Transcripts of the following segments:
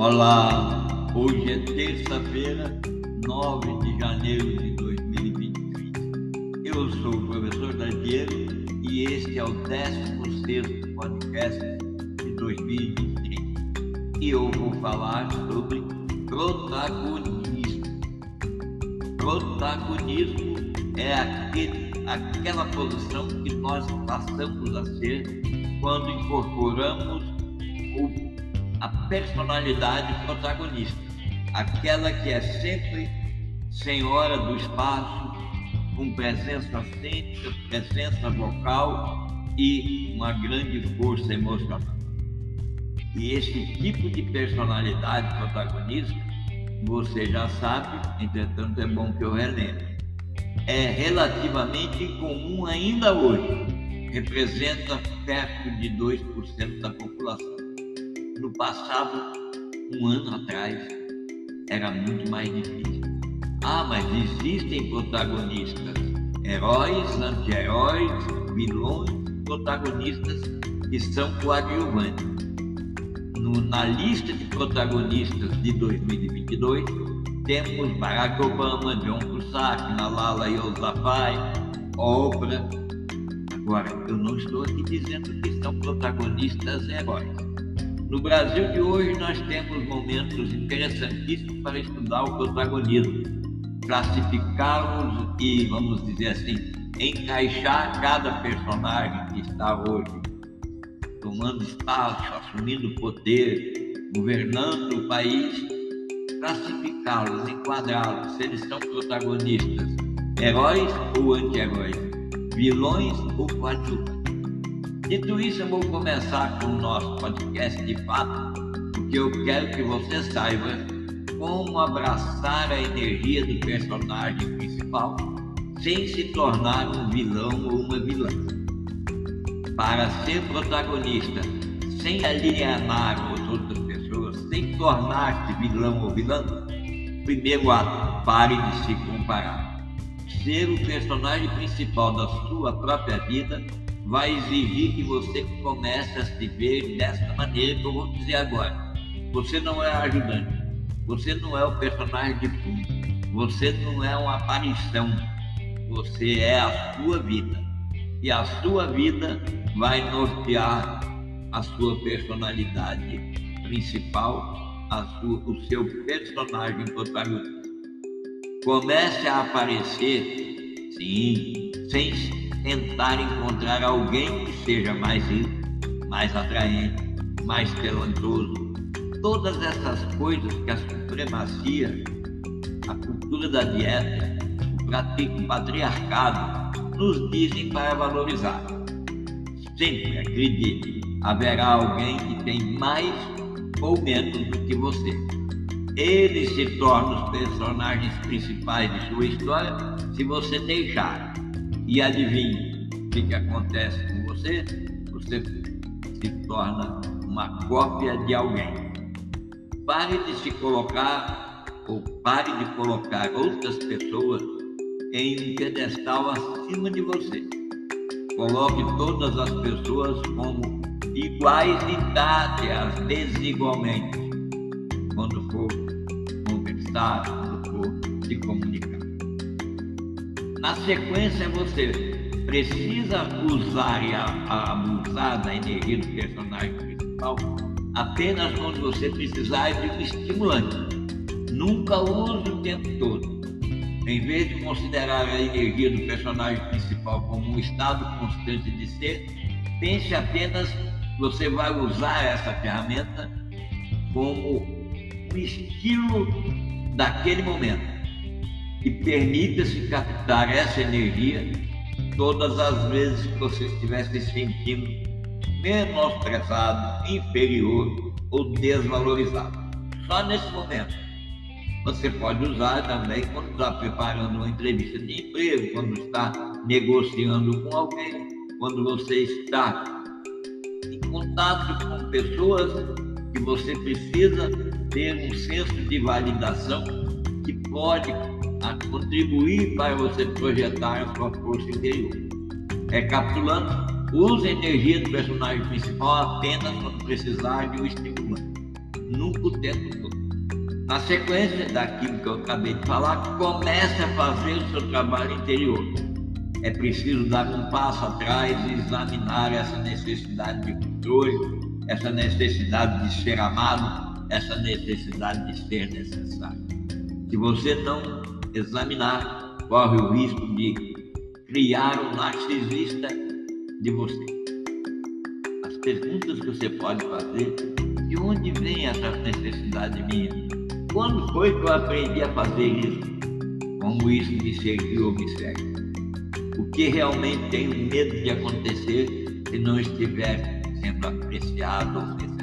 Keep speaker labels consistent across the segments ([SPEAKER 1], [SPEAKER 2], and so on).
[SPEAKER 1] Olá, hoje é terça-feira, 9 de janeiro de 2023. Eu sou o professor Daniel e este é o 16 podcast de 2023. E eu vou falar sobre protagonismo. Protagonismo é aquele, aquela posição que nós passamos a ser quando incorporamos o a personalidade protagonista, aquela que é sempre senhora do espaço, com presença cênica, presença vocal e uma grande força emocional. E esse tipo de personalidade protagonista, você já sabe, entretanto é bom que eu relembre, é relativamente incomum ainda hoje, representa perto de 2% da população no passado, um ano atrás, era muito mais difícil. Ah, mas existem protagonistas, heróis, anti-heróis, vilões, protagonistas que são coadjuvantes. No, na lista de protagonistas de 2022, temos Barack Obama, John Cusack, Malala Yousafzai, Oprah. Agora, eu não estou aqui dizendo que são protagonistas heróis no Brasil de hoje, nós temos momentos interessantíssimos para estudar o protagonismo, classificá-los e, vamos dizer assim, encaixar cada personagem que está hoje tomando espaço, assumindo poder, governando o país, classificá-los, enquadrá-los, se eles são protagonistas, heróis ou anti-heróis, vilões ou coadjuvantes. Dito isso, eu vou começar com o nosso podcast de fato, porque eu quero que você saiba como abraçar a energia do personagem principal sem se tornar um vilão ou uma vilã. Para ser protagonista, sem alienar as outras pessoas, sem tornar-se vilão ou vilã, primeiro ato, pare de se comparar. Ser o personagem principal da sua própria vida vai exigir que você comece a se ver dessa maneira que eu vou dizer agora. Você não é ajudante, você não é o personagem de fundo, você não é uma aparição, você é a sua vida. E a sua vida vai nortear a sua personalidade principal, sua, o seu personagem protagonista. Comece a aparecer, sim, sem tentar encontrar alguém que seja mais rico, mais atraente, mais talentoso. Todas essas coisas que a supremacia, a cultura da dieta, o patriarcado nos dizem para valorizar. Sempre acredite, haverá alguém que tem mais ou menos do que você. Eles se tornam os personagens principais de sua história se você deixar e adivinhe o que, que acontece com você? Você se torna uma cópia de alguém. Pare de se colocar ou pare de colocar outras pessoas em um pedestal acima de você. Coloque todas as pessoas como iguais e trate-as desigualmente quando for conversar, quando for se comunicar. Na sequência, você precisa usar e abusar da energia do personagem principal apenas quando você precisar de um estimulante. Nunca use o tempo todo. Em vez de considerar a energia do personagem principal como um estado constante de ser, pense apenas você vai usar essa ferramenta como um estilo daquele momento e permita-se captar essa energia todas as vezes que você estiver se sentindo menosprezado, inferior ou desvalorizado. Só nesse momento. Você pode usar também quando está preparando uma entrevista de emprego, quando está negociando com alguém, quando você está em contato com pessoas que você precisa ter um senso de validação que pode a contribuir para você projetar a sua força interior. Recapitulando, use a energia do personagem principal apenas quando precisar de um estimulante. nunca o tempo todo. Na sequência daquilo que eu acabei de falar, comece a fazer o seu trabalho interior. É preciso dar um passo atrás e examinar essa necessidade de controle, essa necessidade de ser amado, essa necessidade de ser necessário. Se você não examinar, corre o risco de criar um narcisista de você. As perguntas que você pode fazer: de onde vem essa necessidade minha? Quando foi que eu aprendi a fazer isso? Como isso me serviu ou me serve? O que realmente tenho medo de acontecer se não estiver sendo apreciado ou necessário?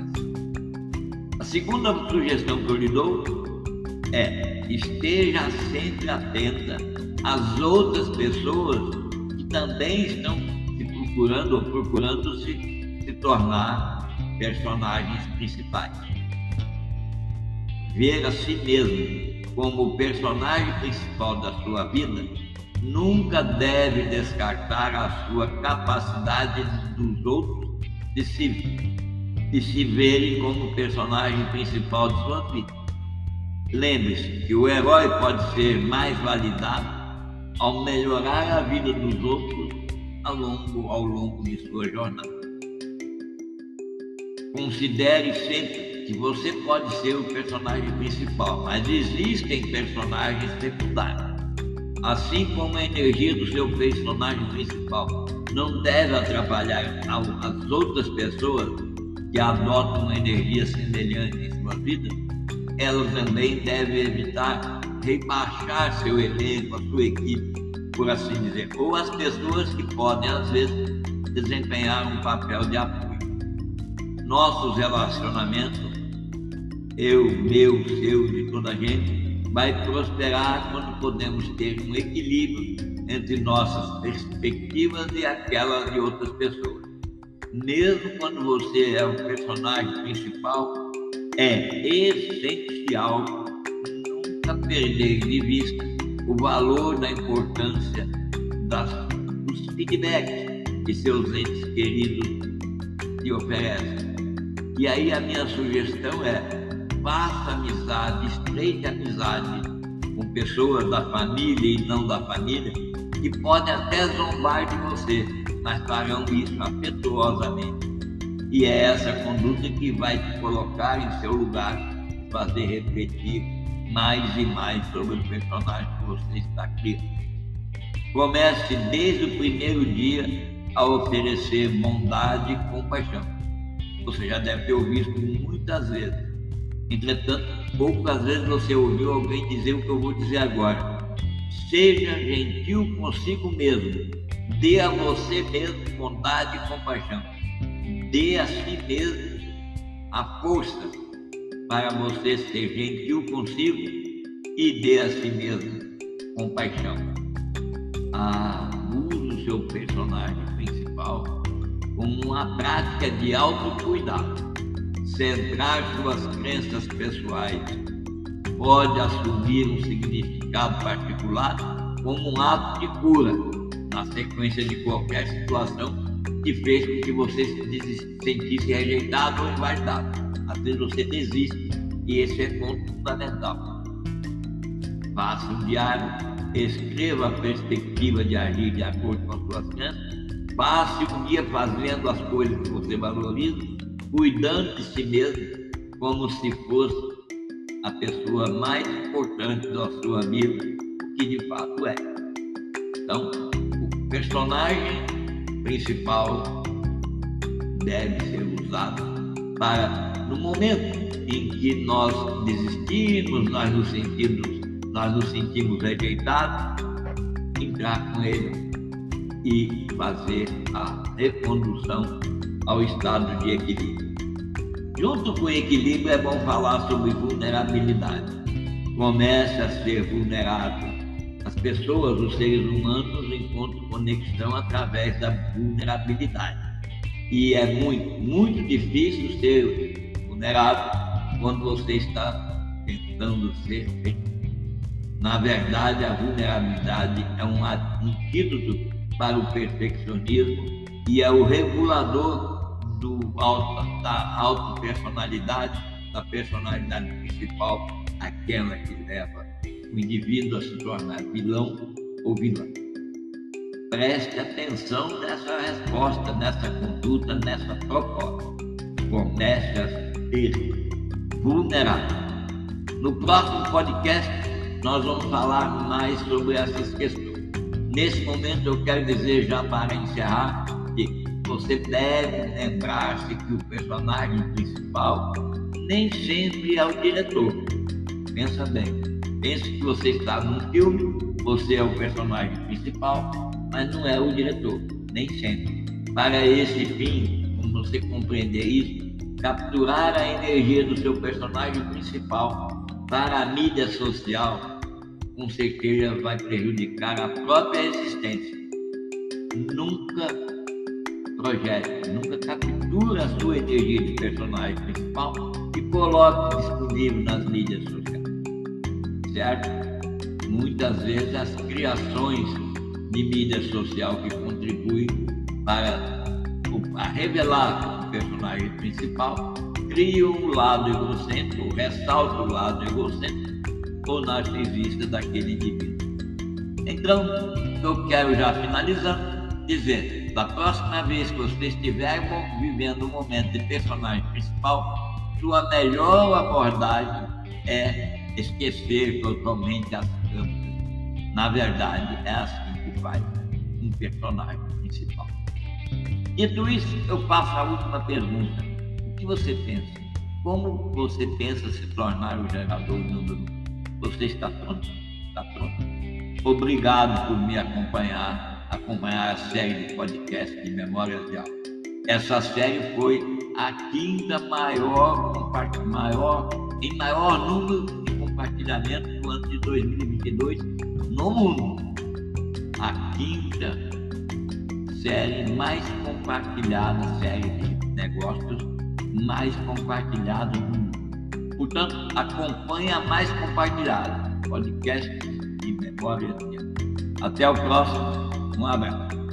[SPEAKER 1] A segunda sugestão que eu lhe dou é esteja sempre atenta às outras pessoas que também estão se procurando ou procurando se, se tornar personagens principais ver a si mesmo como o personagem principal da sua vida, nunca deve descartar a sua capacidade dos outros de se, de se verem como personagem principal de sua vida. Lembre-se que o herói pode ser mais validado ao melhorar a vida dos outros ao longo, ao longo de sua jornada. Considere sempre que você pode ser o personagem principal, mas existem personagens secundários. Assim como a energia do seu personagem principal não deve atrapalhar as outras pessoas que adotam uma energia semelhante em sua vida, ela também deve evitar rebaixar seu elenco, a sua equipe, por assim dizer, ou as pessoas que podem, às vezes, desempenhar um papel de apoio. Nossos relacionamentos eu, meu, seu, de toda a gente, vai prosperar quando podemos ter um equilíbrio entre nossas perspectivas e aquelas de outras pessoas. Mesmo quando você é o personagem principal, é essencial nunca perder de vista o valor da importância das, dos feedbacks que seus entes queridos te oferecem. E aí a minha sugestão é faça amizade, estreite amizade com pessoas da família e não da família, que podem até zombar de você, mas farão isso afetuosamente. E é essa conduta que vai te colocar em seu lugar fazer refletir mais e mais sobre o personagem que você está criando. Comece desde o primeiro dia a oferecer bondade e compaixão. Você já deve ter ouvido muitas vezes Entretanto, poucas vezes você ouviu alguém dizer o que eu vou dizer agora. Seja gentil consigo mesmo. Dê a você mesmo bondade e compaixão. Dê a si mesmo a força para você ser gentil consigo e dê a si mesmo compaixão. Use o seu personagem principal como uma prática de autocuidado centrar suas crenças pessoais pode assumir um significado particular como um ato de cura na sequência de qualquer situação que fez com que você se sentisse rejeitado ou invalidado. Às vezes você desiste e esse é ponto fundamental. Faça um diário, escreva a perspectiva de agir de acordo com as suas crenças, passe um dia fazendo as coisas que você valoriza cuidando de si mesmo como se fosse a pessoa mais importante da sua vida, o que de fato é. Então, o personagem principal deve ser usado para, no momento em que nós desistimos, nós nos sentimos, nós nos sentimos rejeitados, entrar com ele e fazer a recondução ao estado de equilíbrio. Junto com o equilíbrio é bom falar sobre vulnerabilidade. Comece a ser vulnerável. As pessoas, os seres humanos, encontram conexão através da vulnerabilidade. E é muito, muito difícil ser vulnerável quando você está tentando ser Na verdade, a vulnerabilidade é um antídoto para o perfeccionismo e é o regulador do auto, da autopersonalidade da personalidade principal, aquela que leva o indivíduo a se tornar vilão ou vilã. Preste atenção nessa resposta, nessa conduta, nessa proposta. Comece a ser vulnerável. No próximo podcast, nós vamos falar mais sobre essas questões. Nesse momento, eu quero dizer, já para encerrar, que você deve lembrar-se que o personagem principal nem sempre é o diretor. Pensa bem. Pense que você está num filme, você é o personagem principal, mas não é o diretor. Nem sempre. Para esse fim, como você compreender isso, capturar a energia do seu personagem principal para a mídia social, com certeza vai prejudicar a própria existência. Nunca projete, nunca captura a sua energia de personagem principal e coloque disponível nas mídias sociais. Certo? Muitas vezes as criações de mídia social que contribuem para, para revelar o personagem principal criam um lado egocêntrico, ressaltam o lado egocêntrico ou narcisista daquele indivíduo. Então, eu quero já finalizando, dizendo da próxima vez que você estiver vivendo um momento de personagem principal, sua melhor abordagem é esquecer totalmente as câmeras. Na verdade, é assim que faz um personagem principal. Dito isso, eu faço a última pergunta. O que você pensa? Como você pensa se tornar o gerador número um? Você está pronto? Está pronto? Obrigado por me acompanhar acompanhar a série de podcast de Memórias de Aula. Essa série foi a quinta maior, maior em maior número compartilhamento no ano de 2022 no mundo. A quinta série mais compartilhada, série de negócios mais compartilhada no mundo. Portanto, acompanhe a mais compartilhada, podcast de Aula. Até o próximo. Um abraço.